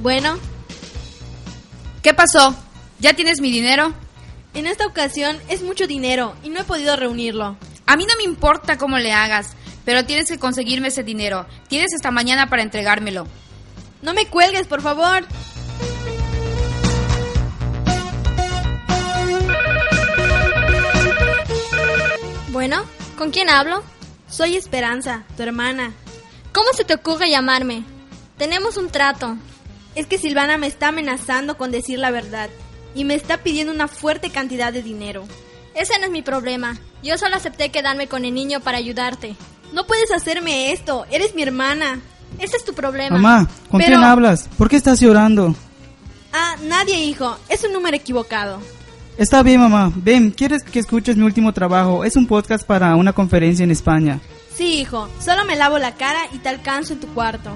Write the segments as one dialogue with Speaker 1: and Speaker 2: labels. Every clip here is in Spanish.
Speaker 1: Bueno,
Speaker 2: ¿Qué pasó? ¿Ya tienes mi dinero?
Speaker 1: en esta ocasión es mucho dinero y no he podido reunirlo.
Speaker 2: A mí no me importa cómo le hagas, pero tienes que conseguirme ese dinero. Tienes hasta mañana para entregármelo.
Speaker 1: No me cuelgues, por favor.
Speaker 3: Bueno, ¿con quién hablo?
Speaker 1: Soy Esperanza, tu hermana.
Speaker 3: ¿Cómo se te ocurre llamarme? Tenemos un trato.
Speaker 1: Es que Silvana me está amenazando con decir la verdad y me está pidiendo una fuerte cantidad de dinero.
Speaker 3: Ese no es mi problema. Yo solo acepté quedarme con el niño para ayudarte.
Speaker 1: No puedes hacerme esto, eres mi hermana.
Speaker 3: Ese es tu problema.
Speaker 4: Mamá, ¿con
Speaker 1: Pero-
Speaker 4: quién hablas? ¿Por qué estás llorando?
Speaker 1: Ah, nadie, hijo, es un número equivocado.
Speaker 4: Está bien, mamá. Ven, ¿quieres que escuches mi último trabajo? Es un podcast para una conferencia en España.
Speaker 1: Sí, hijo, solo me lavo la cara y te alcanzo en tu cuarto.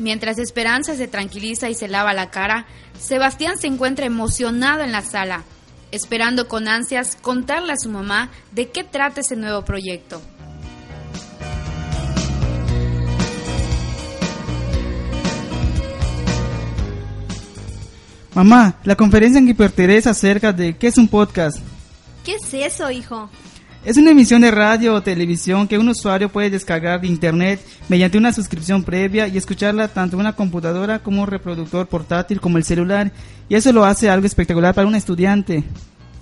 Speaker 2: Mientras Esperanza se tranquiliza y se lava la cara, Sebastián se encuentra emocionado en la sala, esperando con ansias contarle a su mamá de qué trata ese nuevo proyecto.
Speaker 4: Mamá, la conferencia en que pertenece acerca de qué es un podcast.
Speaker 1: ¿Qué es eso, hijo?
Speaker 4: Es una emisión de radio o televisión que un usuario puede descargar de internet mediante una suscripción previa y escucharla tanto en una computadora como un reproductor portátil como el celular. Y eso lo hace algo espectacular para un estudiante.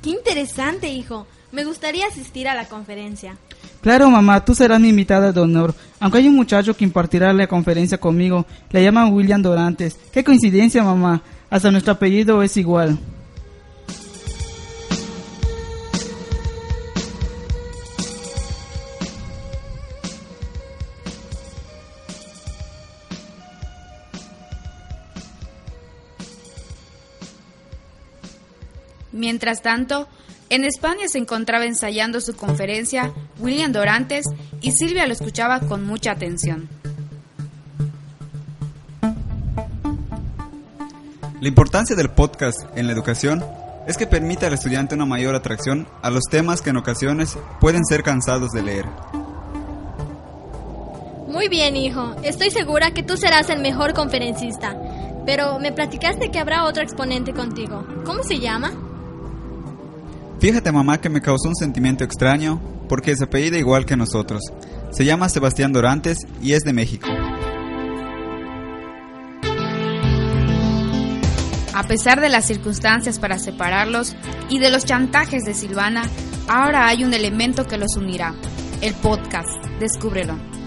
Speaker 1: Qué interesante, hijo. Me gustaría asistir a la conferencia.
Speaker 4: Claro, mamá, tú serás mi invitada de honor. Aunque hay un muchacho que impartirá la conferencia conmigo, le llaman William Dorantes. Qué coincidencia, mamá. Hasta nuestro apellido es igual.
Speaker 2: Mientras tanto, en España se encontraba ensayando su conferencia William Dorantes y Silvia lo escuchaba con mucha atención.
Speaker 5: La importancia del podcast en la educación es que permite al estudiante una mayor atracción a los temas que en ocasiones pueden ser cansados de leer.
Speaker 3: Muy bien, hijo. Estoy segura que tú serás el mejor conferencista. Pero me platicaste que habrá otro exponente contigo. ¿Cómo se llama?
Speaker 5: Fíjate mamá que me causó un sentimiento extraño porque se apellida igual que nosotros. Se llama Sebastián Dorantes y es de México.
Speaker 2: A pesar de las circunstancias para separarlos y de los chantajes de Silvana, ahora hay un elemento que los unirá, el podcast. Descúbrelo.